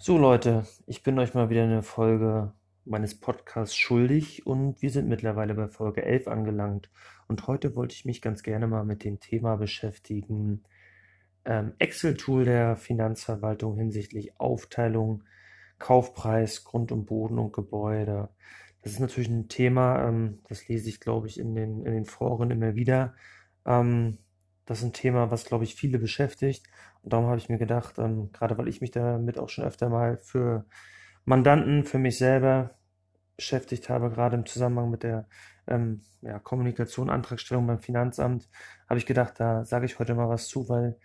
So Leute, ich bin euch mal wieder eine Folge meines Podcasts schuldig und wir sind mittlerweile bei Folge 11 angelangt. Und heute wollte ich mich ganz gerne mal mit dem Thema beschäftigen, ähm, Excel-Tool der Finanzverwaltung hinsichtlich Aufteilung, Kaufpreis, Grund und Boden und Gebäude. Das ist natürlich ein Thema, ähm, das lese ich, glaube ich, in den, in den Foren immer wieder. Ähm, das ist ein Thema, was, glaube ich, viele beschäftigt. Und darum habe ich mir gedacht, ähm, gerade weil ich mich damit auch schon öfter mal für Mandanten, für mich selber beschäftigt habe, gerade im Zusammenhang mit der ähm, ja, Kommunikation, Antragstellung beim Finanzamt, habe ich gedacht, da sage ich heute mal was zu, weil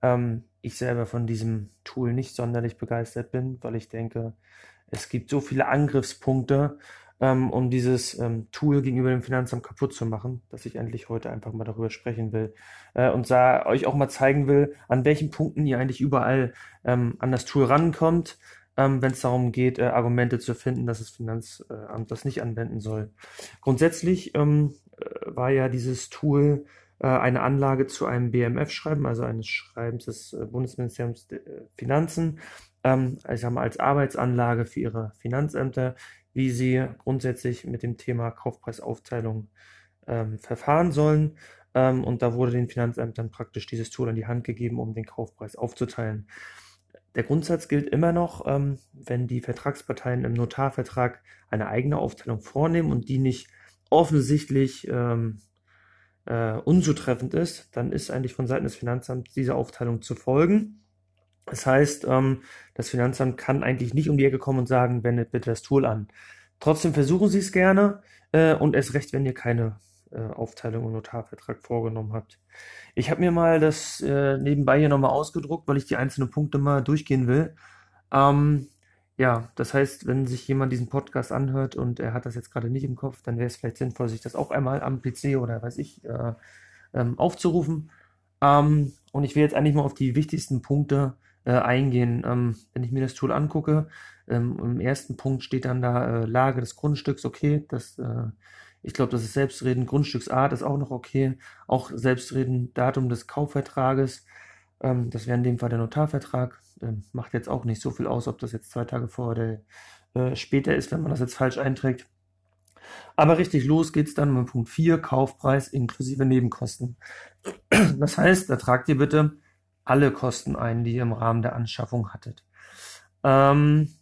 ähm, ich selber von diesem Tool nicht sonderlich begeistert bin, weil ich denke, es gibt so viele Angriffspunkte ähm, um dieses ähm, Tool gegenüber dem Finanzamt kaputt zu machen, dass ich endlich heute einfach mal darüber sprechen will äh, und sah, euch auch mal zeigen will, an welchen Punkten ihr eigentlich überall ähm, an das Tool rankommt, ähm, wenn es darum geht, äh, Argumente zu finden, dass das Finanzamt das nicht anwenden soll. Grundsätzlich ähm, äh, war ja dieses Tool äh, eine Anlage zu einem BMF-Schreiben, also eines Schreibens des äh, Bundesministeriums der Finanzen, ähm, ich sag mal, als Arbeitsanlage für ihre Finanzämter, wie sie grundsätzlich mit dem Thema Kaufpreisaufteilung ähm, verfahren sollen. Ähm, und da wurde den Finanzämtern praktisch dieses Tool an die Hand gegeben, um den Kaufpreis aufzuteilen. Der Grundsatz gilt immer noch, ähm, wenn die Vertragsparteien im Notarvertrag eine eigene Aufteilung vornehmen und die nicht offensichtlich ähm, äh, unzutreffend ist, dann ist eigentlich von Seiten des Finanzamts diese Aufteilung zu folgen. Das heißt, ähm, das Finanzamt kann eigentlich nicht um die Ecke kommen und sagen, wendet bitte das Tool an. Trotzdem versuchen Sie es gerne äh, und erst recht, wenn ihr keine äh, Aufteilung im Notarvertrag vorgenommen habt. Ich habe mir mal das äh, nebenbei hier nochmal ausgedruckt, weil ich die einzelnen Punkte mal durchgehen will. Ähm, ja, das heißt, wenn sich jemand diesen Podcast anhört und er hat das jetzt gerade nicht im Kopf, dann wäre es vielleicht sinnvoll, sich das auch einmal am PC oder weiß ich äh, ähm, aufzurufen. Ähm, und ich will jetzt eigentlich mal auf die wichtigsten Punkte äh, eingehen. Ähm, wenn ich mir das Tool angucke, ähm, im ersten Punkt steht dann da äh, Lage des Grundstücks, okay, das, äh, ich glaube, das ist Selbstreden, Grundstücksart ist auch noch okay, auch Selbstreden, Datum des Kaufvertrages, ähm, das wäre in dem Fall der Notarvertrag, ähm, macht jetzt auch nicht so viel aus, ob das jetzt zwei Tage vor oder äh, später ist, wenn man das jetzt falsch einträgt. Aber richtig los geht's dann mit Punkt 4, Kaufpreis inklusive Nebenkosten. Das heißt, da tragt ihr bitte alle Kosten ein, die ihr im Rahmen der Anschaffung hattet. Ähm,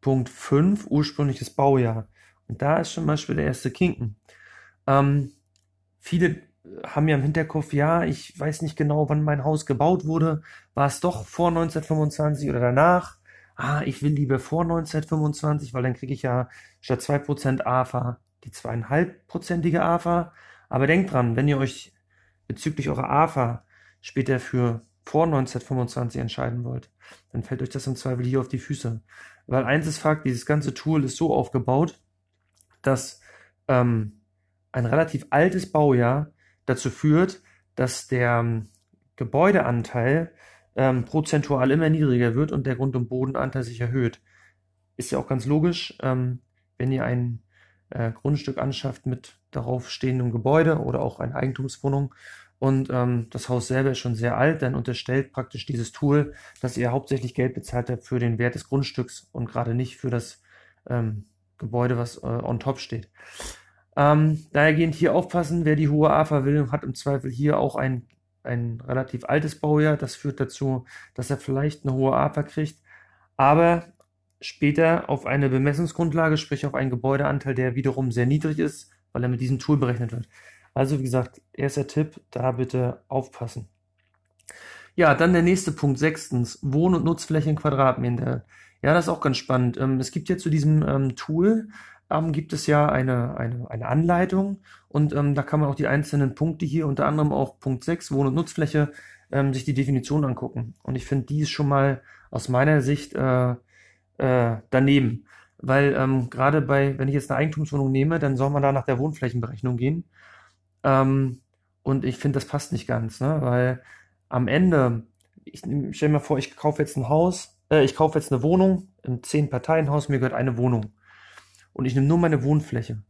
Punkt 5, ursprüngliches Baujahr. Und da ist zum Beispiel der erste Kinken. Ähm, viele haben ja im Hinterkopf, ja, ich weiß nicht genau, wann mein Haus gebaut wurde. War es doch vor 1925 oder danach? Ah, ich will lieber vor 1925, weil dann kriege ich ja statt 2% AFA die zweieinhalbprozentige AFA. Aber denkt dran, wenn ihr euch bezüglich eurer AFA später für vor 1925 entscheiden wollt, dann fällt euch das im Zweifel hier auf die Füße. Weil eins ist Fakt, dieses ganze Tool ist so aufgebaut, dass ähm, ein relativ altes Baujahr dazu führt, dass der ähm, Gebäudeanteil ähm, prozentual immer niedriger wird und der Grund- und Bodenanteil sich erhöht. Ist ja auch ganz logisch, ähm, wenn ihr ein äh, Grundstück anschafft mit darauf stehendem Gebäude oder auch eine Eigentumswohnung und ähm, das Haus selber ist schon sehr alt, dann unterstellt praktisch dieses Tool, dass ihr hauptsächlich Geld bezahlt habt für den Wert des Grundstücks und gerade nicht für das ähm, Gebäude, was äh, on top steht. Ähm, dahergehend hier aufpassen, wer die hohe AFA will, hat im Zweifel hier auch ein, ein relativ altes Baujahr. Das führt dazu, dass er vielleicht eine hohe AFA kriegt, aber später auf eine Bemessungsgrundlage, sprich auf einen Gebäudeanteil, der wiederum sehr niedrig ist, weil er mit diesem Tool berechnet wird. Also wie gesagt, erster Tipp, da bitte aufpassen. Ja, dann der nächste Punkt, sechstens, Wohn- und Nutzfläche in Quadratmeter. Ja, das ist auch ganz spannend. Ähm, es gibt ja zu diesem ähm, Tool, ähm, gibt es ja eine, eine, eine Anleitung und da kann man auch die einzelnen Punkte hier, unter anderem auch Punkt 6, Wohn- und Nutzfläche, sich die Definition angucken. Und ich finde, die ist schon mal aus meiner Sicht äh, äh, daneben. Weil ähm, gerade bei, wenn ich jetzt eine Eigentumswohnung nehme, dann soll man da nach der Wohnflächenberechnung gehen. Ähm, und ich finde, das passt nicht ganz, ne? weil am Ende, ich stell mir vor, ich kaufe jetzt ein Haus, äh, ich kaufe jetzt eine Wohnung, ein Zehn-Parteien-Haus, mir gehört eine Wohnung. Und ich nehme nur meine Wohnfläche.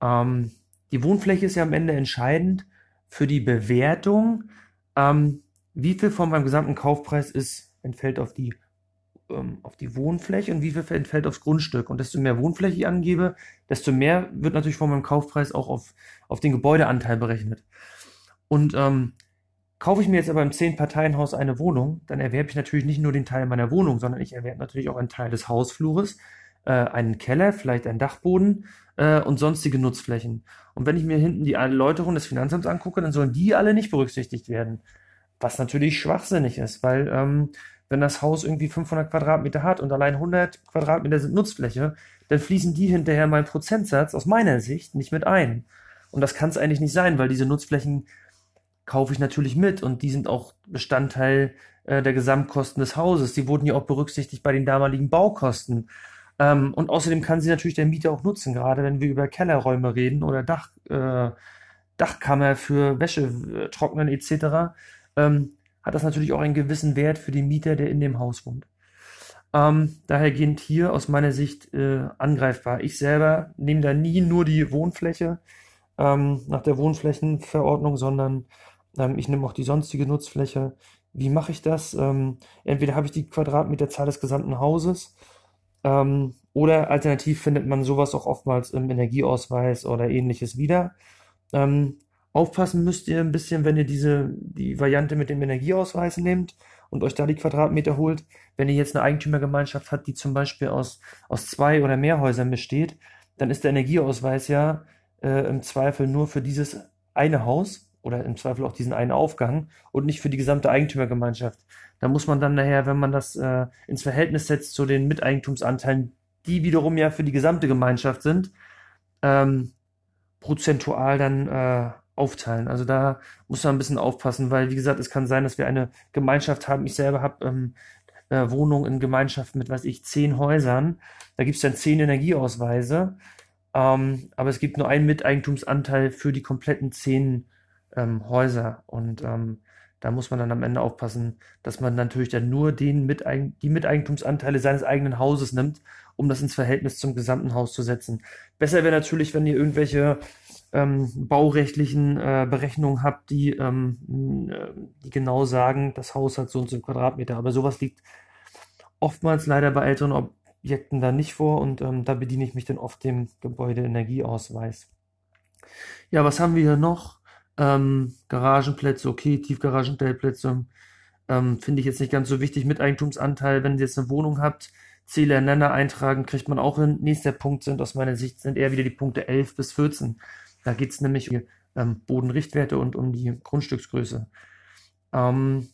Ähm, die Wohnfläche ist ja am Ende entscheidend für die Bewertung, ähm, wie viel von meinem gesamten Kaufpreis ist, entfällt auf die ähm, auf die Wohnfläche und wie viel entfällt aufs Grundstück. Und desto mehr Wohnfläche ich angebe, desto mehr wird natürlich von meinem Kaufpreis auch auf, auf den Gebäudeanteil berechnet. Und ähm, kaufe ich mir jetzt aber im Zehn-Parteien-Haus eine Wohnung, dann erwerbe ich natürlich nicht nur den Teil meiner Wohnung, sondern ich erwerbe natürlich auch einen Teil des Hausflures, äh, einen Keller, vielleicht einen Dachboden äh, und sonstige Nutzflächen. Und wenn ich mir hinten die Erläuterung des Finanzamts angucke, dann sollen die alle nicht berücksichtigt werden. Was natürlich schwachsinnig ist, weil ähm, wenn das Haus irgendwie 500 Quadratmeter hat und allein 100 Quadratmeter sind Nutzfläche, dann fließen die hinterher mein Prozentsatz aus meiner Sicht nicht mit ein. Und das kann es eigentlich nicht sein, weil diese Nutzflächen kaufe ich natürlich mit und die sind auch Bestandteil äh, der Gesamtkosten des Hauses. Die wurden ja auch berücksichtigt bei den damaligen Baukosten. Ähm, und außerdem kann sie natürlich der Mieter auch nutzen, gerade wenn wir über Kellerräume reden oder Dach, äh, Dachkammer für Wäsche äh, trocknen etc ähm, hat das natürlich auch einen gewissen Wert für den Mieter, der in dem Haus wohnt. Ähm, dahergehend hier aus meiner Sicht äh, angreifbar. Ich selber nehme da nie nur die Wohnfläche ähm, nach der Wohnflächenverordnung, sondern ähm, ich nehme auch die sonstige Nutzfläche. Wie mache ich das? Ähm, entweder habe ich die Quadratmeterzahl des gesamten Hauses ähm, oder alternativ findet man sowas auch oftmals im Energieausweis oder ähnliches wieder. Ähm, Aufpassen müsst ihr ein bisschen, wenn ihr diese, die Variante mit dem Energieausweis nehmt und euch da die Quadratmeter holt. Wenn ihr jetzt eine Eigentümergemeinschaft habt, die zum Beispiel aus, aus zwei oder mehr Häusern besteht, dann ist der Energieausweis ja äh, im Zweifel nur für dieses eine Haus oder im Zweifel auch diesen einen Aufgang und nicht für die gesamte Eigentümergemeinschaft. Da muss man dann nachher, wenn man das äh, ins Verhältnis setzt zu den Miteigentumsanteilen, die wiederum ja für die gesamte Gemeinschaft sind, ähm, prozentual dann äh, aufteilen. Also da muss man ein bisschen aufpassen, weil wie gesagt, es kann sein, dass wir eine Gemeinschaft haben. Ich selber habe ähm, äh, Wohnung in Gemeinschaft mit, weiß ich, zehn Häusern. Da gibt es dann zehn Energieausweise. Ähm, aber es gibt nur einen Miteigentumsanteil für die kompletten zehn ähm, Häuser. Und ähm, da muss man dann am Ende aufpassen, dass man natürlich dann nur den Miteig die Miteigentumsanteile seines eigenen Hauses nimmt, um das ins Verhältnis zum gesamten Haus zu setzen. Besser wäre natürlich, wenn ihr irgendwelche ähm, baurechtlichen äh, Berechnungen habt, die, ähm, äh, die genau sagen, das Haus hat so und so Quadratmeter. Aber sowas liegt oftmals leider bei älteren Objekten da nicht vor und ähm, da bediene ich mich dann oft dem Gebäudeenergieausweis. Ja, was haben wir hier noch? Ähm, Garagenplätze, okay, Tiefgaragenstellplätze. Ähm, Finde ich jetzt nicht ganz so wichtig. Mit Eigentumsanteil, wenn ihr jetzt eine Wohnung habt, Zähler Nenner eintragen, kriegt man auch hin. Nächster Punkt sind aus meiner Sicht sind eher wieder die Punkte 11 bis 14. Da geht es nämlich um ähm, Bodenrichtwerte und um die Grundstücksgröße. Ähm,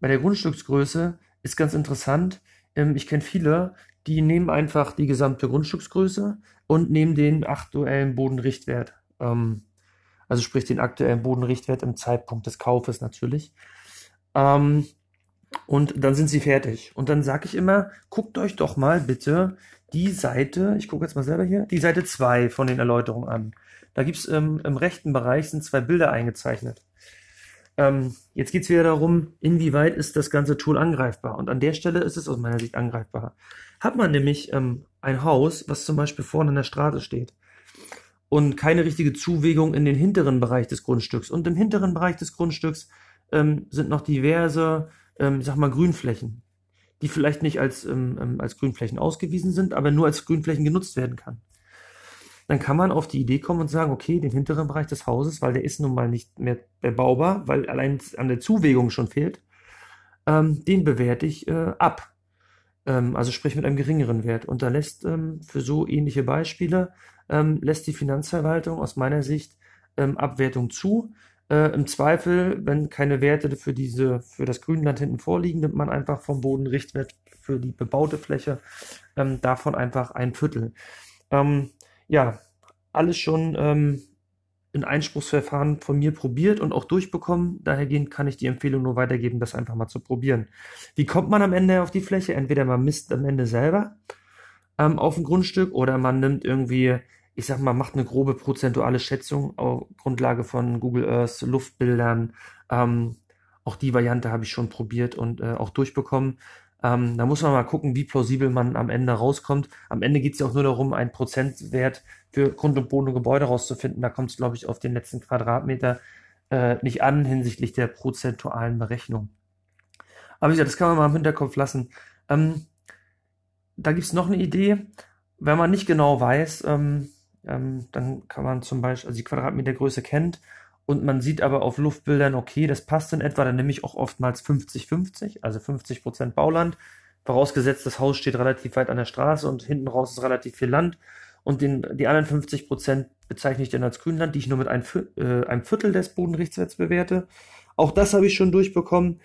bei der Grundstücksgröße ist ganz interessant, ähm, ich kenne viele, die nehmen einfach die gesamte Grundstücksgröße und nehmen den aktuellen Bodenrichtwert. Ähm, also sprich den aktuellen Bodenrichtwert im Zeitpunkt des Kaufes natürlich. Ähm, und dann sind sie fertig. Und dann sage ich immer, guckt euch doch mal bitte die Seite, ich gucke jetzt mal selber hier, die Seite 2 von den Erläuterungen an. Da gibt's ähm, im rechten Bereich sind zwei Bilder eingezeichnet. Ähm, jetzt geht's wieder darum, inwieweit ist das ganze Tool angreifbar. Und an der Stelle ist es aus meiner Sicht angreifbar. Hat man nämlich ähm, ein Haus, was zum Beispiel vorne an der Straße steht und keine richtige Zuwegung in den hinteren Bereich des Grundstücks. Und im hinteren Bereich des Grundstücks ähm, sind noch diverse, ähm, sag mal, Grünflächen, die vielleicht nicht als, ähm als Grünflächen ausgewiesen sind, aber nur als Grünflächen genutzt werden kann dann kann man auf die Idee kommen und sagen, okay, den hinteren Bereich des Hauses, weil der ist nun mal nicht mehr bebaubar, weil allein an der Zuwegung schon fehlt, ähm, den bewerte ich äh, ab. Ähm, also sprich mit einem geringeren Wert. Und da lässt ähm, für so ähnliche Beispiele, ähm, lässt die Finanzverwaltung aus meiner Sicht ähm, Abwertung zu. Äh, Im Zweifel, wenn keine Werte für diese, für das Grünland hinten vorliegen, nimmt man einfach vom Bodenrichtwert für die bebaute Fläche ähm, davon einfach ein Viertel. Ähm, ja, alles schon ähm, in Einspruchsverfahren von mir probiert und auch durchbekommen. Dahergehend kann ich die Empfehlung nur weitergeben, das einfach mal zu probieren. Wie kommt man am Ende auf die Fläche? Entweder man misst am Ende selber ähm, auf dem Grundstück oder man nimmt irgendwie, ich sag mal, macht eine grobe prozentuale Schätzung auf Grundlage von Google Earth, Luftbildern. Ähm, auch die Variante habe ich schon probiert und äh, auch durchbekommen. Ähm, da muss man mal gucken, wie plausibel man am Ende rauskommt. Am Ende geht es ja auch nur darum, einen Prozentwert für Grund und Boden und Gebäude rauszufinden. Da kommt es, glaube ich, auf den letzten Quadratmeter äh, nicht an hinsichtlich der prozentualen Berechnung. Aber wie gesagt, das kann man mal im Hinterkopf lassen. Ähm, da gibt es noch eine Idee, wenn man nicht genau weiß, ähm, ähm, dann kann man zum Beispiel, also die Quadratmetergröße kennt und man sieht aber auf Luftbildern, okay, das passt in etwa, dann nehme ich auch oftmals 50-50, also 50% Bauland, vorausgesetzt das Haus steht relativ weit an der Straße und hinten raus ist relativ viel Land und den, die anderen 50% bezeichne ich dann als Grünland, die ich nur mit ein, äh, einem Viertel des Bodenrichtwerts bewerte. Auch das habe ich schon durchbekommen.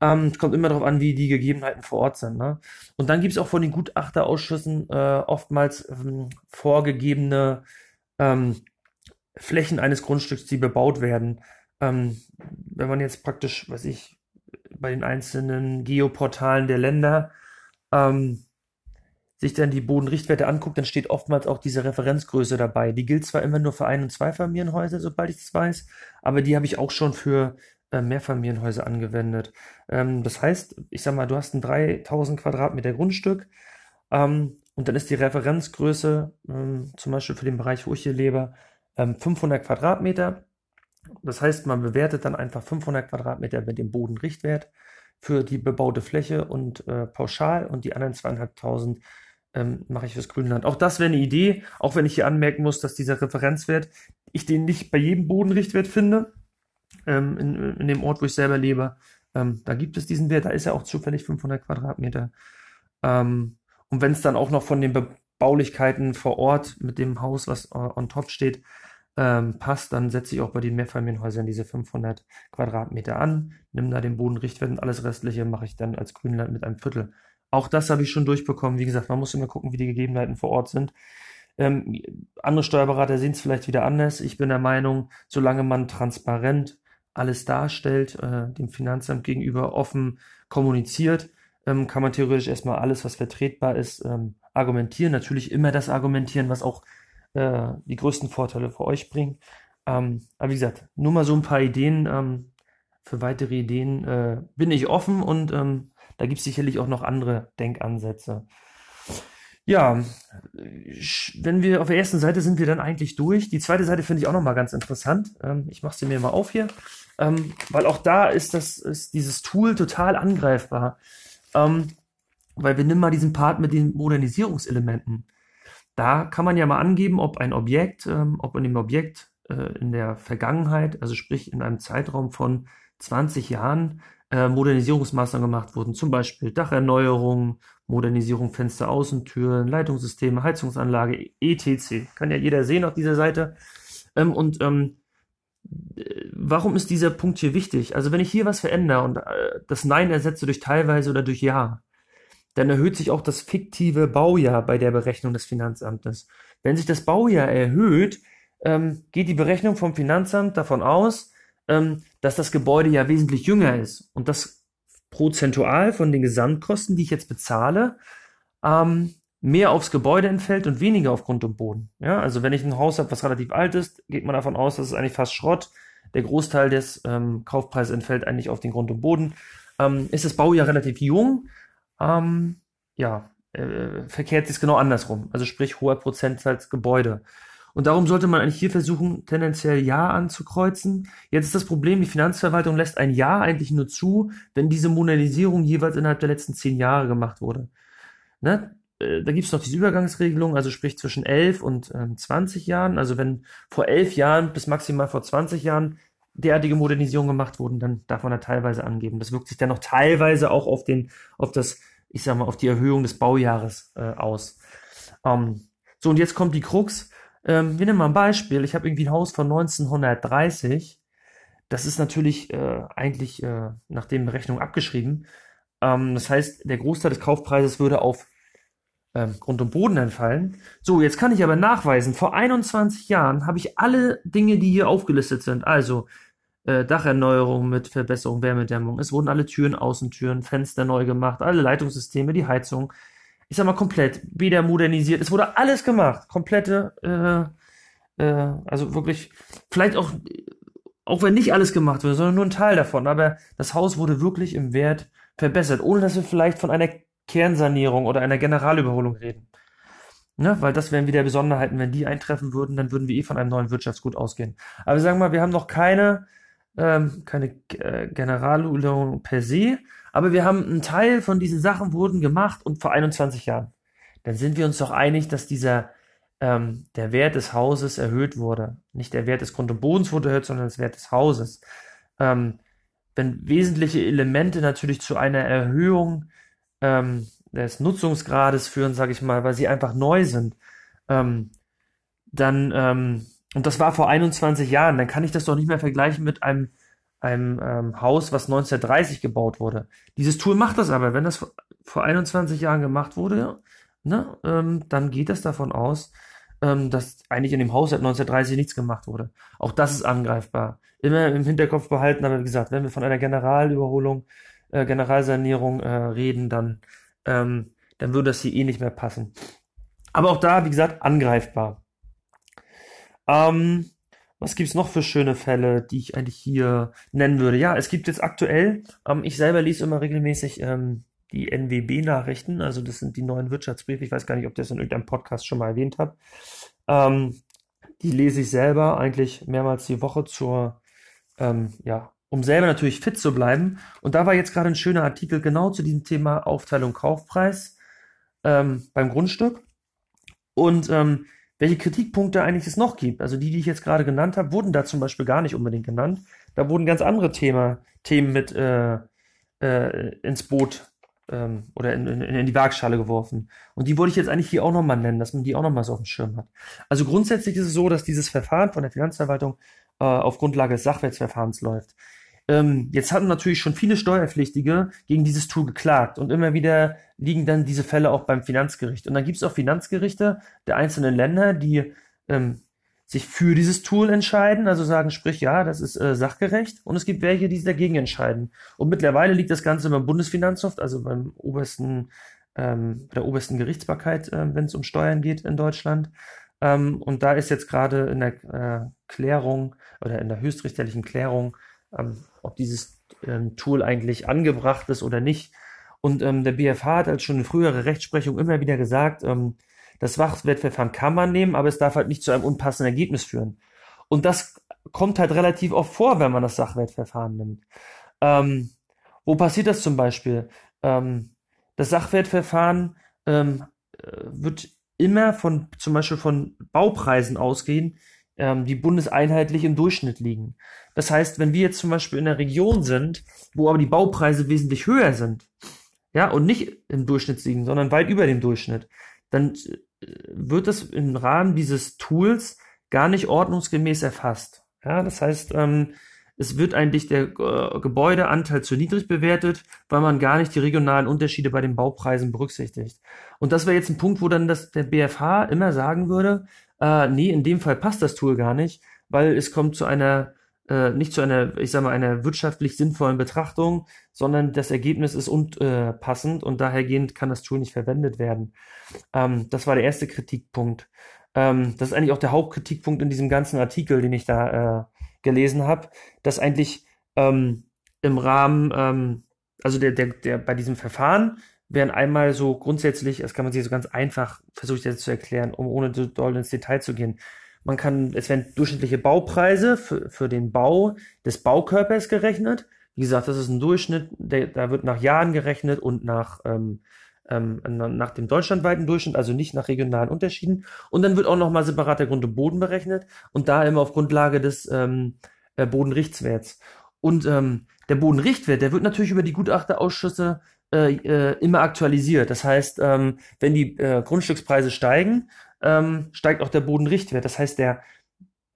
Ähm, kommt immer darauf an, wie die Gegebenheiten vor Ort sind. Ne? Und dann gibt es auch von den Gutachterausschüssen äh, oftmals ähm, vorgegebene ähm, Flächen eines Grundstücks, die bebaut werden. Ähm, wenn man jetzt praktisch, weiß ich, bei den einzelnen Geoportalen der Länder ähm, sich dann die Bodenrichtwerte anguckt, dann steht oftmals auch diese Referenzgröße dabei. Die gilt zwar immer nur für Ein- und Zweifamilienhäuser, sobald ich es weiß, aber die habe ich auch schon für äh, Mehrfamilienhäuser angewendet. Ähm, das heißt, ich sag mal, du hast ein 3000 Quadratmeter Grundstück ähm, und dann ist die Referenzgröße ähm, zum Beispiel für den Bereich, wo ich hier lebe, 500 Quadratmeter. Das heißt, man bewertet dann einfach 500 Quadratmeter mit dem Bodenrichtwert für die bebaute Fläche und äh, pauschal und die anderen zweieinhalbtausend ähm, mache ich fürs Grünland. Auch das wäre eine Idee, auch wenn ich hier anmerken muss, dass dieser Referenzwert, ich den nicht bei jedem Bodenrichtwert finde, ähm, in, in, dem Ort, wo ich selber lebe. Ähm, da gibt es diesen Wert, da ist er auch zufällig 500 Quadratmeter. Ähm, und wenn es dann auch noch von den Bebaulichkeiten vor Ort mit dem Haus, was on top steht, ähm, passt, dann setze ich auch bei den Mehrfamilienhäusern diese 500 Quadratmeter an, nimm da den Bodenrichtwert und alles restliche mache ich dann als Grünland mit einem Viertel. Auch das habe ich schon durchbekommen. Wie gesagt, man muss immer gucken, wie die Gegebenheiten vor Ort sind. Ähm, andere Steuerberater sehen es vielleicht wieder anders. Ich bin der Meinung, solange man transparent alles darstellt, äh, dem Finanzamt gegenüber offen kommuniziert, ähm, kann man theoretisch erstmal alles, was vertretbar ist, ähm, argumentieren. Natürlich immer das argumentieren, was auch äh, die größten Vorteile für euch bringt. Ähm, aber wie gesagt, nur mal so ein paar Ideen. Ähm, für weitere Ideen äh, bin ich offen und ähm, da gibt es sicherlich auch noch andere Denkansätze. Ja, wenn wir auf der ersten Seite sind wir dann eigentlich durch. Die zweite Seite finde ich auch nochmal ganz interessant. Ähm, ich mache sie mir mal auf hier, ähm, weil auch da ist das ist dieses Tool total angreifbar. Ähm, weil wir nehmen mal diesen Part mit den Modernisierungselementen. Da kann man ja mal angeben, ob ein Objekt, ob in dem Objekt äh, in der Vergangenheit, also sprich in einem Zeitraum von 20 Jahren, äh, Modernisierungsmaßnahmen gemacht wurden, zum Beispiel Dacherneuerung, Modernisierung Fenster, Außentüren, Leitungssysteme, Heizungsanlage, etc. Kann ja jeder sehen auf dieser Seite. Ähm, und ähm, warum ist dieser Punkt hier wichtig? Also wenn ich hier was verändere und äh, das Nein ersetze durch teilweise oder durch Ja, dann erhöht sich auch das fiktive Baujahr bei der Berechnung des Finanzamtes. Wenn sich das Baujahr erhöht, ähm, geht die Berechnung vom Finanzamt davon aus, ähm, dass das Gebäude ja wesentlich jünger ist und das prozentual von den Gesamtkosten, die ich jetzt bezahle, ähm, mehr aufs Gebäude entfällt und weniger auf Grund und Boden. Ja, also wenn ich ein Haus habe, was relativ alt ist, geht man davon aus, dass es eigentlich fast Schrott. Der Großteil des ähm, Kaufpreises entfällt eigentlich auf den Grund und Boden. Ähm, ist das Baujahr relativ jung, ähm, ja, äh, verkehrt sich genau andersrum. Also sprich hoher Prozentsatz Gebäude. Und darum sollte man eigentlich hier versuchen, tendenziell Ja anzukreuzen. Jetzt ist das Problem, die Finanzverwaltung lässt ein Ja eigentlich nur zu, wenn diese Modernisierung jeweils innerhalb der letzten zehn Jahre gemacht wurde. Ne? Äh, da gibt es noch diese Übergangsregelung, also sprich zwischen 11 und ähm, 20 Jahren. Also wenn vor 11 Jahren bis maximal vor 20 Jahren derartige Modernisierungen gemacht wurden, dann darf man da teilweise angeben. Das wirkt sich dann noch teilweise auch auf den, auf das, ich sag mal, auf die Erhöhung des Baujahres äh, aus. Ähm, so, und jetzt kommt die Krux. Ähm, wir nehmen mal ein Beispiel. Ich habe irgendwie ein Haus von 1930. Das ist natürlich äh, eigentlich äh, nach den Berechnungen abgeschrieben. Ähm, das heißt, der Großteil des Kaufpreises würde auf ähm, Grund und Boden entfallen. So, jetzt kann ich aber nachweisen, vor 21 Jahren habe ich alle Dinge, die hier aufgelistet sind, also äh, Dacherneuerung mit Verbesserung, Wärmedämmung, es wurden alle Türen, Außentüren, Fenster neu gemacht, alle Leitungssysteme, die Heizung, ich sag mal, komplett wieder modernisiert. Es wurde alles gemacht. Komplette, äh, äh, also wirklich, vielleicht auch, auch wenn nicht alles gemacht wird, sondern nur ein Teil davon. Aber das Haus wurde wirklich im Wert verbessert, ohne dass wir vielleicht von einer Kernsanierung oder einer Generalüberholung reden. Ne? Weil das wären wieder Besonderheiten. Wenn die eintreffen würden, dann würden wir eh von einem neuen Wirtschaftsgut ausgehen. Aber sagen wir mal, wir haben noch keine, ähm, keine äh, Generalüberholung per se, Aber wir haben einen Teil von diesen Sachen wurden gemacht und vor 21 Jahren. Dann sind wir uns doch einig, dass dieser ähm, der Wert des Hauses erhöht wurde. Nicht der Wert des Grund und Bodens wurde erhöht, sondern der Wert des Hauses. Ähm, wenn wesentliche Elemente natürlich zu einer Erhöhung ähm, des Nutzungsgrades führen, sage ich mal, weil sie einfach neu sind, ähm, dann, ähm, und das war vor 21 Jahren, dann kann ich das doch nicht mehr vergleichen mit einem, einem ähm, Haus, was 1930 gebaut wurde. Dieses Tool macht das aber, wenn das vor 21 Jahren gemacht wurde, ne, ähm, dann geht das davon aus, ähm, dass eigentlich in dem Haus seit 1930 nichts gemacht wurde. Auch das ist angreifbar. Immer im Hinterkopf behalten, aber wie gesagt, wenn wir von einer Generalüberholung, äh, Generalsanierung äh, reden, dann, ähm, dann würde das hier eh nicht mehr passen. Aber auch da, wie gesagt, angreifbar. Ähm, was gibt's noch für schöne Fälle, die ich eigentlich hier nennen würde? Ja, es gibt jetzt aktuell, ähm, ich selber lese immer regelmäßig ähm, die NWB-Nachrichten, also das sind die neuen Wirtschaftsbriefe. Ich weiß gar nicht, ob das in irgendeinem Podcast schon mal erwähnt habe. Ähm, die lese ich selber eigentlich mehrmals die Woche zur, ähm, ja, um selber natürlich fit zu bleiben. Und da war jetzt gerade ein schöner Artikel genau zu diesem Thema Aufteilung Kaufpreis ähm, beim Grundstück. Und ähm, welche Kritikpunkte eigentlich es noch gibt. Also die, die ich jetzt gerade genannt habe, wurden da zum Beispiel gar nicht unbedingt genannt. Da wurden ganz andere Thema, Themen mit äh, äh, ins Boot ähm, oder in, in, in die Waagschale geworfen. Und die wollte ich jetzt eigentlich hier auch nochmal nennen, dass man die auch nochmal so auf dem Schirm hat. Also grundsätzlich ist es so, dass dieses Verfahren von der Finanzverwaltung äh, auf Grundlage des Sachwertsverfahrens läuft. Ähm, jetzt hatten natürlich schon viele Steuerpflichtige gegen dieses Tool geklagt und immer wieder liegen dann diese Fälle auch beim Finanzgericht. Und dann gibt es auch Finanzgerichte der einzelnen Länder, die ähm, sich für dieses Tool entscheiden, also sagen, sprich, ja, das ist äh, sachgerecht. Und es gibt welche, die sich dagegen entscheiden. Und mittlerweile liegt das Ganze beim Bundesfinanzhof, also beim obersten, ähm, der obersten Gerichtsbarkeit, äh, wenn es um Steuern geht in Deutschland. Ähm, und da ist jetzt gerade in der äh, Klärung oder in der höchstrichterlichen Klärung, ähm, ob dieses ähm, Tool eigentlich angebracht ist oder nicht. Und ähm, der BFH hat als schon in früherer Rechtsprechung immer wieder gesagt, ähm, das Wachwertverfahren kann man nehmen, aber es darf halt nicht zu einem unpassenden Ergebnis führen. Und das kommt halt relativ oft vor, wenn man das Sachwertverfahren nimmt. Ähm, wo passiert das zum Beispiel? Ähm, das Sachwertverfahren ähm, äh, wird immer von zum Beispiel von Baupreisen ausgehen, ähm, die bundeseinheitlich im Durchschnitt liegen. Das heißt, wenn wir jetzt zum Beispiel in einer Region sind, wo aber die Baupreise wesentlich höher sind, ja, und nicht im Durchschnitt liegen, sondern weit über dem Durchschnitt, dann wird es im Rahmen dieses Tools gar nicht ordnungsgemäß erfasst. Ja, das heißt, ähm, es wird eigentlich der äh, Gebäudeanteil zu niedrig bewertet, weil man gar nicht die regionalen Unterschiede bei den Baupreisen berücksichtigt. Und das wäre jetzt ein Punkt, wo dann das, der BFH immer sagen würde, äh, nee, in dem Fall passt das Tool gar nicht, weil es kommt zu einer äh, nicht zu einer, ich sag mal, einer wirtschaftlich sinnvollen Betrachtung, sondern das Ergebnis ist unpassend äh, und dahergehend kann das Tool nicht verwendet werden. Ähm, das war der erste Kritikpunkt. Ähm, das ist eigentlich auch der Hauptkritikpunkt in diesem ganzen Artikel, den ich da äh, gelesen habe, dass eigentlich ähm, im Rahmen, ähm, also der, der, der bei diesem Verfahren werden einmal so grundsätzlich, das kann man sich so ganz einfach, versuche ich das zu erklären, um ohne doll ins Detail zu gehen. Man kann, es werden durchschnittliche Baupreise für, für den Bau des Baukörpers gerechnet. Wie gesagt, das ist ein Durchschnitt, der, da wird nach Jahren gerechnet und nach, ähm, ähm, nach dem deutschlandweiten Durchschnitt, also nicht nach regionalen Unterschieden. Und dann wird auch nochmal separat der Grund und Boden berechnet und da immer auf Grundlage des ähm, äh, Bodenrichtswerts. Und ähm, der Bodenrichtwert, der wird natürlich über die Gutachterausschüsse äh, äh, immer aktualisiert. Das heißt, ähm, wenn die äh, Grundstückspreise steigen, ähm, steigt auch der Bodenrichtwert. Das heißt, der,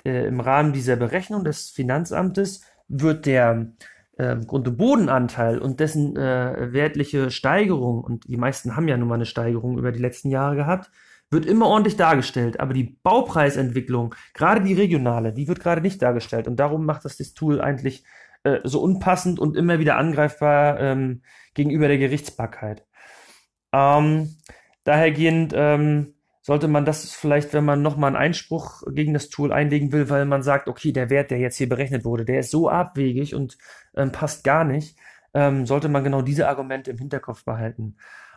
äh, im Rahmen dieser Berechnung des Finanzamtes wird der äh, Grund- und Bodenanteil und dessen äh, wertliche Steigerung, und die meisten haben ja nun mal eine Steigerung über die letzten Jahre gehabt, wird immer ordentlich dargestellt. Aber die Baupreisentwicklung, gerade die regionale, die wird gerade nicht dargestellt. Und darum macht das das Tool eigentlich äh, so unpassend und immer wieder angreifbar ähm, gegenüber der Gerichtsbarkeit. Ähm, dahergehend ähm, sollte man das vielleicht, wenn man nochmal einen Einspruch gegen das Tool einlegen will, weil man sagt, okay, der Wert, der jetzt hier berechnet wurde, der ist so abwegig und ähm, passt gar nicht, ähm, sollte man genau diese Argumente im Hinterkopf behalten.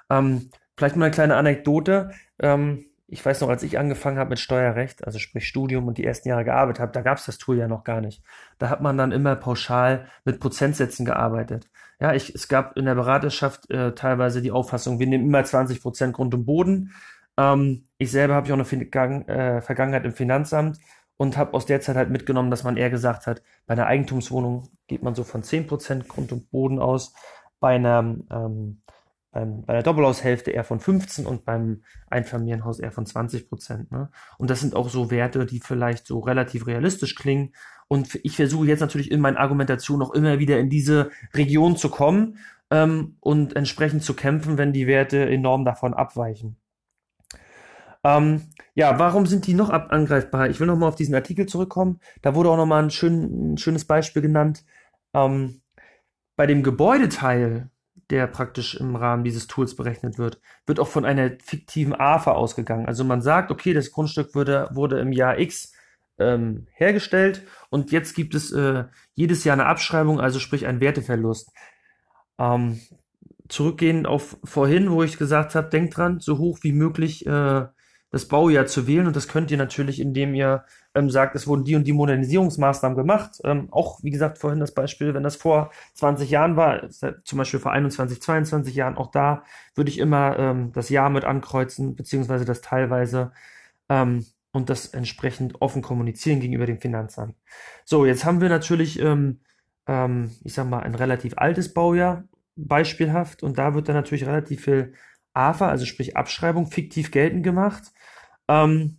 Ähm, vielleicht mal eine kleine Anekdote. Ähm, ich weiß noch, als ich angefangen habe mit Steuerrecht, also sprich Studium und die ersten Jahre gearbeitet habe, da gab es das Tool ja noch gar nicht. Da hat man dann immer pauschal mit Prozentsätzen gearbeitet. Ja, ich, es gab in der Beraterschaft äh, teilweise die Auffassung, wir nehmen immer 20 Prozent Grund und Boden. Ähm, ich selber habe ja auch eine Vergang äh, Vergangenheit im Finanzamt und habe aus der Zeit halt mitgenommen, dass man eher gesagt hat, bei einer Eigentumswohnung geht man so von 10 Prozent Grund und Boden aus, bei einer ähm, beim, bei der Doppelhaushälfte eher von 15 und beim Einfamilienhaus eher von 20 Prozent. Ne? Und das sind auch so Werte, die vielleicht so relativ realistisch klingen. Und ich versuche jetzt natürlich in meinen Argumentationen auch immer wieder in diese Region zu kommen ähm, und entsprechend zu kämpfen, wenn die Werte enorm davon abweichen. Ähm, ja, warum sind die noch angreifbar? Ich will nochmal auf diesen Artikel zurückkommen. Da wurde auch nochmal ein, schön, ein schönes Beispiel genannt. Ähm, bei dem Gebäudeteil der praktisch im Rahmen dieses Tools berechnet wird, wird auch von einer fiktiven AFA ausgegangen. Also man sagt, okay, das Grundstück wurde, wurde im Jahr X ähm, hergestellt und jetzt gibt es äh, jedes Jahr eine Abschreibung, also sprich ein Werteverlust. Ähm, zurückgehend auf vorhin, wo ich gesagt habe, denkt dran, so hoch wie möglich äh, das Baujahr zu wählen. Und das könnt ihr natürlich, indem ihr ähm, sagt, es wurden die und die Modernisierungsmaßnahmen gemacht. Ähm, auch, wie gesagt, vorhin das Beispiel, wenn das vor 20 Jahren war, zum Beispiel vor 21, 22 Jahren, auch da würde ich immer ähm, das Jahr mit ankreuzen, beziehungsweise das teilweise ähm, und das entsprechend offen kommunizieren gegenüber dem Finanzamt. So, jetzt haben wir natürlich, ähm, ähm, ich sag mal, ein relativ altes Baujahr, beispielhaft, und da wird dann natürlich relativ viel AFA, also sprich Abschreibung, fiktiv geltend gemacht. Ähm,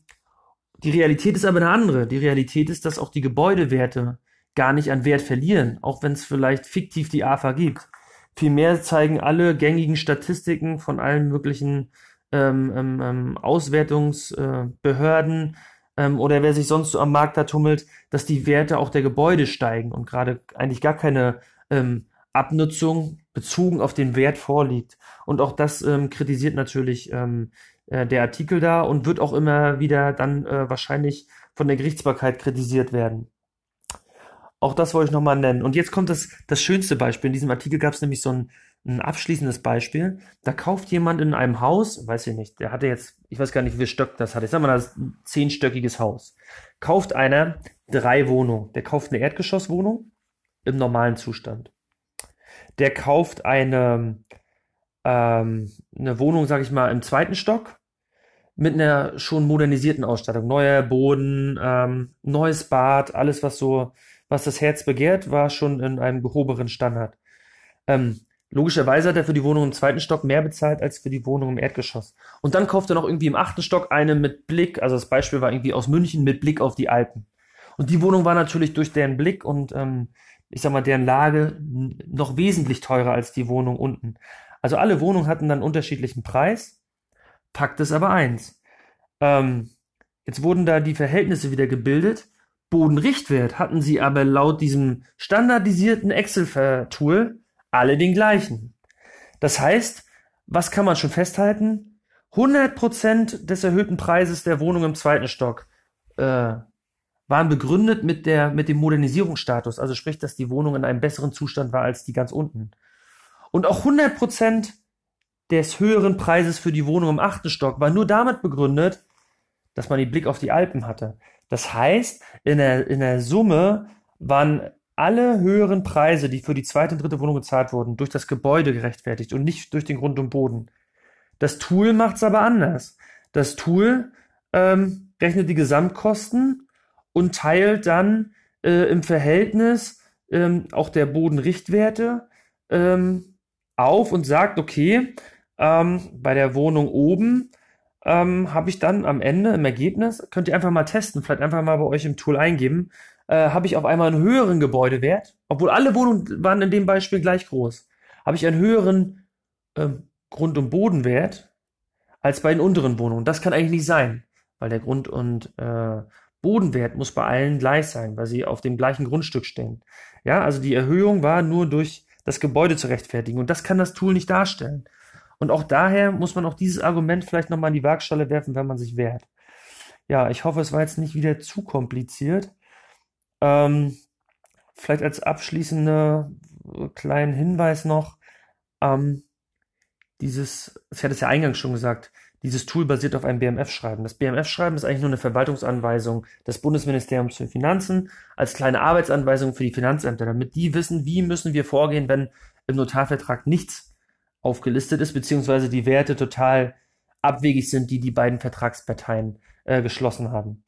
die Realität ist aber eine andere. Die Realität ist, dass auch die Gebäudewerte gar nicht an Wert verlieren, auch wenn es vielleicht fiktiv die AFA gibt. Vielmehr zeigen alle gängigen Statistiken von allen möglichen ähm, ähm, ähm Auswertungsbehörden äh, ähm, oder wer sich sonst so am Markt da tummelt, dass die Werte auch der Gebäude steigen und gerade eigentlich gar keine ähm, Abnutzung bezogen auf den Wert vorliegt. Und auch das ähm, kritisiert natürlich ähm, äh, der Artikel da und wird auch immer wieder dann äh, wahrscheinlich von der Gerichtsbarkeit kritisiert werden. Auch das wollte ich nochmal nennen. Und jetzt kommt das, das schönste Beispiel. In diesem Artikel gab es nämlich so ein, ein abschließendes Beispiel. Da kauft jemand in einem Haus, weiß ich nicht, der hatte jetzt, ich weiß gar nicht, wie viel Stöck das hat. Ich sag mal, das ist ein zehnstöckiges Haus. Kauft einer drei Wohnungen. Der kauft eine Erdgeschosswohnung im normalen Zustand. Der kauft eine, ähm, eine Wohnung, sag ich mal, im zweiten Stock mit einer schon modernisierten Ausstattung. Neuer Boden, ähm, neues Bad, alles, was so, was das Herz begehrt, war schon in einem gehobenen Standard. Ähm, logischerweise hat er für die Wohnung im zweiten Stock mehr bezahlt als für die Wohnung im Erdgeschoss. Und dann kauft er noch irgendwie im achten Stock eine mit Blick, also das Beispiel war irgendwie aus München mit Blick auf die Alpen. Und die Wohnung war natürlich durch deren Blick und ähm, ich sag mal, deren Lage noch wesentlich teurer als die Wohnung unten. Also alle Wohnungen hatten dann unterschiedlichen Preis Fakt ist aber eins. Ähm, jetzt wurden da die Verhältnisse wieder gebildet. Bodenrichtwert hatten sie aber laut diesem standardisierten Excel-Tool alle den gleichen. Das heißt, was kann man schon festhalten? 100% des erhöhten Preises der Wohnung im zweiten Stock äh, waren begründet mit, der, mit dem Modernisierungsstatus, also sprich, dass die Wohnung in einem besseren Zustand war als die ganz unten. Und auch 100% des höheren Preises für die Wohnung im achten Stock war nur damit begründet, dass man den Blick auf die Alpen hatte. Das heißt, in der, in der Summe waren alle höheren Preise, die für die zweite und dritte Wohnung gezahlt wurden, durch das Gebäude gerechtfertigt und nicht durch den Grund und Boden. Das Tool macht es aber anders. Das Tool ähm, rechnet die Gesamtkosten und teilt dann äh, im Verhältnis ähm, auch der Bodenrichtwerte ähm, auf und sagt, okay, ähm, bei der Wohnung oben ähm, habe ich dann am Ende im Ergebnis, könnt ihr einfach mal testen, vielleicht einfach mal bei euch im Tool eingeben, äh, habe ich auf einmal einen höheren Gebäudewert, obwohl alle Wohnungen waren in dem Beispiel gleich groß, habe ich einen höheren äh, Grund- und Bodenwert als bei den unteren Wohnungen. Das kann eigentlich nicht sein, weil der Grund- und äh, Bodenwert muss bei allen gleich sein, weil sie auf dem gleichen Grundstück stehen. Ja, also die Erhöhung war nur durch das Gebäude zu rechtfertigen und das kann das Tool nicht darstellen. Und auch daher muss man auch dieses Argument vielleicht nochmal in die Waagschale werfen, wenn man sich wehrt. Ja, ich hoffe, es war jetzt nicht wieder zu kompliziert. Ähm, vielleicht als abschließender äh, kleinen Hinweis noch, ähm, dieses, ich hatte es ja eingangs schon gesagt, dieses Tool basiert auf einem BMF-Schreiben. Das BMF-Schreiben ist eigentlich nur eine Verwaltungsanweisung des Bundesministeriums für Finanzen als kleine Arbeitsanweisung für die Finanzämter, damit die wissen, wie müssen wir vorgehen, wenn im Notarvertrag nichts aufgelistet ist, beziehungsweise die Werte total abwegig sind, die die beiden Vertragsparteien äh, geschlossen haben.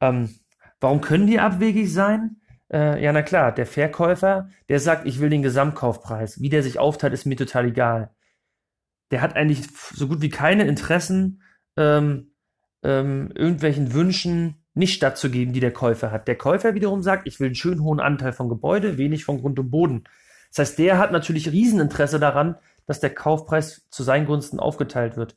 Ähm, warum können die abwegig sein? Äh, ja, na klar, der Verkäufer, der sagt, ich will den Gesamtkaufpreis. Wie der sich aufteilt, ist mir total egal. Der hat eigentlich so gut wie keine Interessen, ähm, ähm, irgendwelchen Wünschen nicht stattzugeben, die der Käufer hat. Der Käufer wiederum sagt, ich will einen schönen hohen Anteil von Gebäude, wenig von Grund und Boden. Das heißt, der hat natürlich Rieseninteresse daran, dass der Kaufpreis zu seinen Gunsten aufgeteilt wird.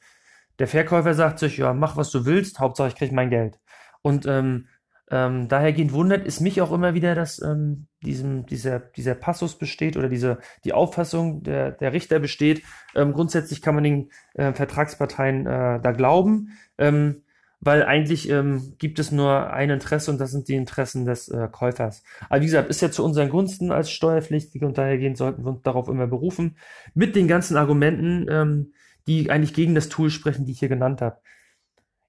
Der Verkäufer sagt sich, ja, mach was du willst, Hauptsache ich krieg mein Geld. Und ähm, ähm, dahergehend wundert es mich auch immer wieder, dass ähm, diesem, dieser, dieser Passus besteht oder diese, die Auffassung der, der Richter besteht. Ähm, grundsätzlich kann man den äh, Vertragsparteien äh, da glauben, ähm, weil eigentlich ähm, gibt es nur ein Interesse und das sind die Interessen des äh, Käufers. Aber wie gesagt, ist ja zu unseren Gunsten als Steuerpflichtige und dahergehend sollten wir uns darauf immer berufen. Mit den ganzen Argumenten, ähm, die eigentlich gegen das Tool sprechen, die ich hier genannt habe.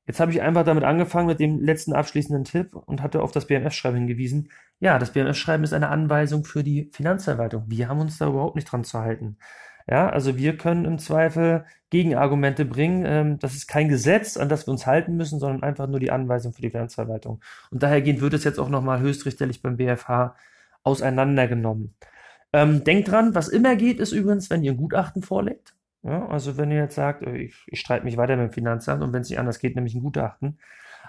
Jetzt habe ich einfach damit angefangen mit dem letzten abschließenden Tipp und hatte auf das BMF-Schreiben hingewiesen. Ja, das BMF-Schreiben ist eine Anweisung für die Finanzverwaltung. Wir haben uns da überhaupt nicht dran zu halten. Ja, also wir können im Zweifel Gegenargumente bringen. Ähm, das ist kein Gesetz, an das wir uns halten müssen, sondern einfach nur die Anweisung für die Finanzverwaltung. Und dahergehend wird es jetzt auch nochmal höchstrichterlich beim BFH auseinandergenommen. Ähm, denkt dran, was immer geht, ist übrigens, wenn ihr ein Gutachten vorlegt. Ja, also wenn ihr jetzt sagt, äh, ich, ich streite mich weiter mit dem Finanzamt und wenn es nicht anders geht, nämlich ein Gutachten.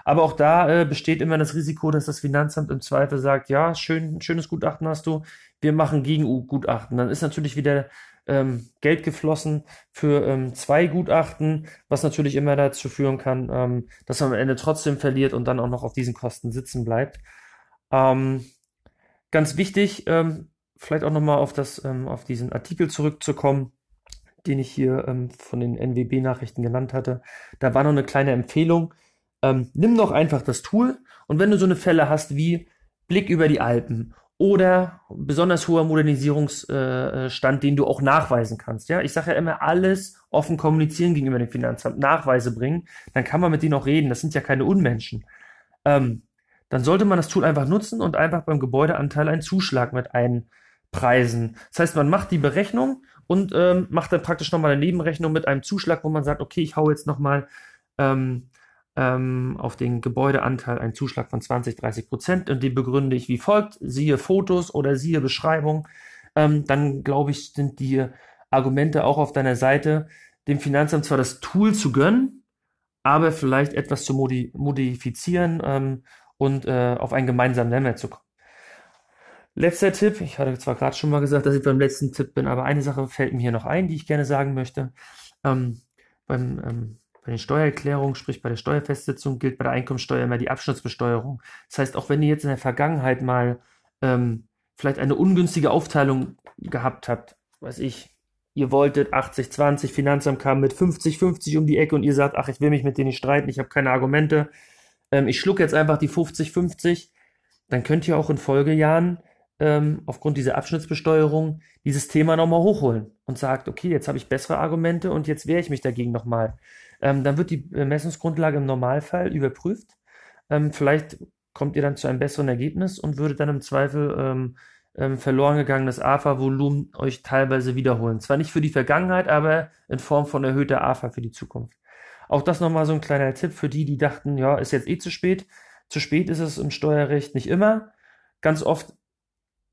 Aber auch da äh, besteht immer das Risiko, dass das Finanzamt im Zweifel sagt, ja, schön, schönes Gutachten hast du, wir machen Gegengutachten. Dann ist natürlich wieder ähm, Geld geflossen für ähm, zwei Gutachten, was natürlich immer dazu führen kann, ähm, dass man am Ende trotzdem verliert und dann auch noch auf diesen Kosten sitzen bleibt. Ähm, ganz wichtig, ähm, vielleicht auch nochmal auf das, ähm, auf diesen Artikel zurückzukommen den ich hier von den NWB-Nachrichten genannt hatte. Da war noch eine kleine Empfehlung. Nimm doch einfach das Tool und wenn du so eine Fälle hast wie Blick über die Alpen oder besonders hoher Modernisierungsstand, äh, den du auch nachweisen kannst. Ja, ich sage ja immer alles offen kommunizieren gegenüber dem Finanzamt, Nachweise bringen, dann kann man mit denen auch reden. Das sind ja keine Unmenschen. Ähm, dann sollte man das Tool einfach nutzen und einfach beim Gebäudeanteil einen Zuschlag mit einpreisen. Das heißt, man macht die Berechnung und ähm, macht dann praktisch nochmal eine Nebenrechnung mit einem Zuschlag, wo man sagt, okay, ich hau jetzt nochmal ähm, ähm, auf den Gebäudeanteil einen Zuschlag von 20, 30 Prozent und den begründe ich wie folgt, siehe Fotos oder siehe Beschreibung, ähm, dann glaube ich, sind die Argumente auch auf deiner Seite, dem Finanzamt zwar das Tool zu gönnen, aber vielleicht etwas zu modi modifizieren ähm, und äh, auf einen gemeinsamen Nenner zu kommen. Letzter Tipp, ich hatte zwar gerade schon mal gesagt, dass ich beim letzten Tipp bin, aber eine Sache fällt mir hier noch ein, die ich gerne sagen möchte. Ähm, beim, ähm, bei den Steuererklärungen, sprich bei der Steuerfestsetzung, gilt bei der Einkommensteuer immer die Abschnittsbesteuerung. Das heißt, auch wenn ihr jetzt in der Vergangenheit mal ähm, vielleicht eine ungünstige Aufteilung gehabt habt, weiß ich, ihr wolltet 80, 20, Finanzamt kam mit 50, 50 um die Ecke und ihr sagt, ach, ich will mich mit denen nicht streiten, ich habe keine Argumente, ähm, ich schluck jetzt einfach die 50, 50, dann könnt ihr auch in Folgejahren ähm, aufgrund dieser Abschnittsbesteuerung dieses Thema nochmal hochholen und sagt, okay, jetzt habe ich bessere Argumente und jetzt wehre ich mich dagegen nochmal. Ähm, dann wird die Messungsgrundlage im Normalfall überprüft. Ähm, vielleicht kommt ihr dann zu einem besseren Ergebnis und würdet dann im Zweifel ähm, ähm, verloren gegangenes AFA-Volumen euch teilweise wiederholen. Zwar nicht für die Vergangenheit, aber in Form von erhöhter AFA für die Zukunft. Auch das nochmal so ein kleiner Tipp für die, die dachten, ja, ist jetzt eh zu spät. Zu spät ist es im Steuerrecht nicht immer. Ganz oft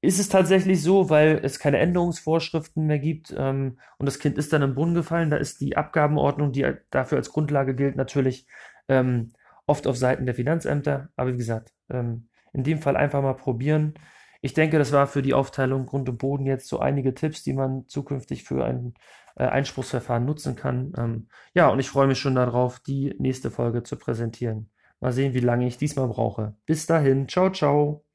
ist es tatsächlich so, weil es keine Änderungsvorschriften mehr gibt ähm, und das Kind ist dann im Brunnen gefallen. Da ist die Abgabenordnung, die dafür als Grundlage gilt, natürlich ähm, oft auf Seiten der Finanzämter. Aber wie gesagt, ähm, in dem Fall einfach mal probieren. Ich denke, das war für die Aufteilung Grund und Boden jetzt so einige Tipps, die man zukünftig für ein äh, Einspruchsverfahren nutzen kann. Ähm, ja, und ich freue mich schon darauf, die nächste Folge zu präsentieren. Mal sehen, wie lange ich diesmal brauche. Bis dahin, ciao, ciao.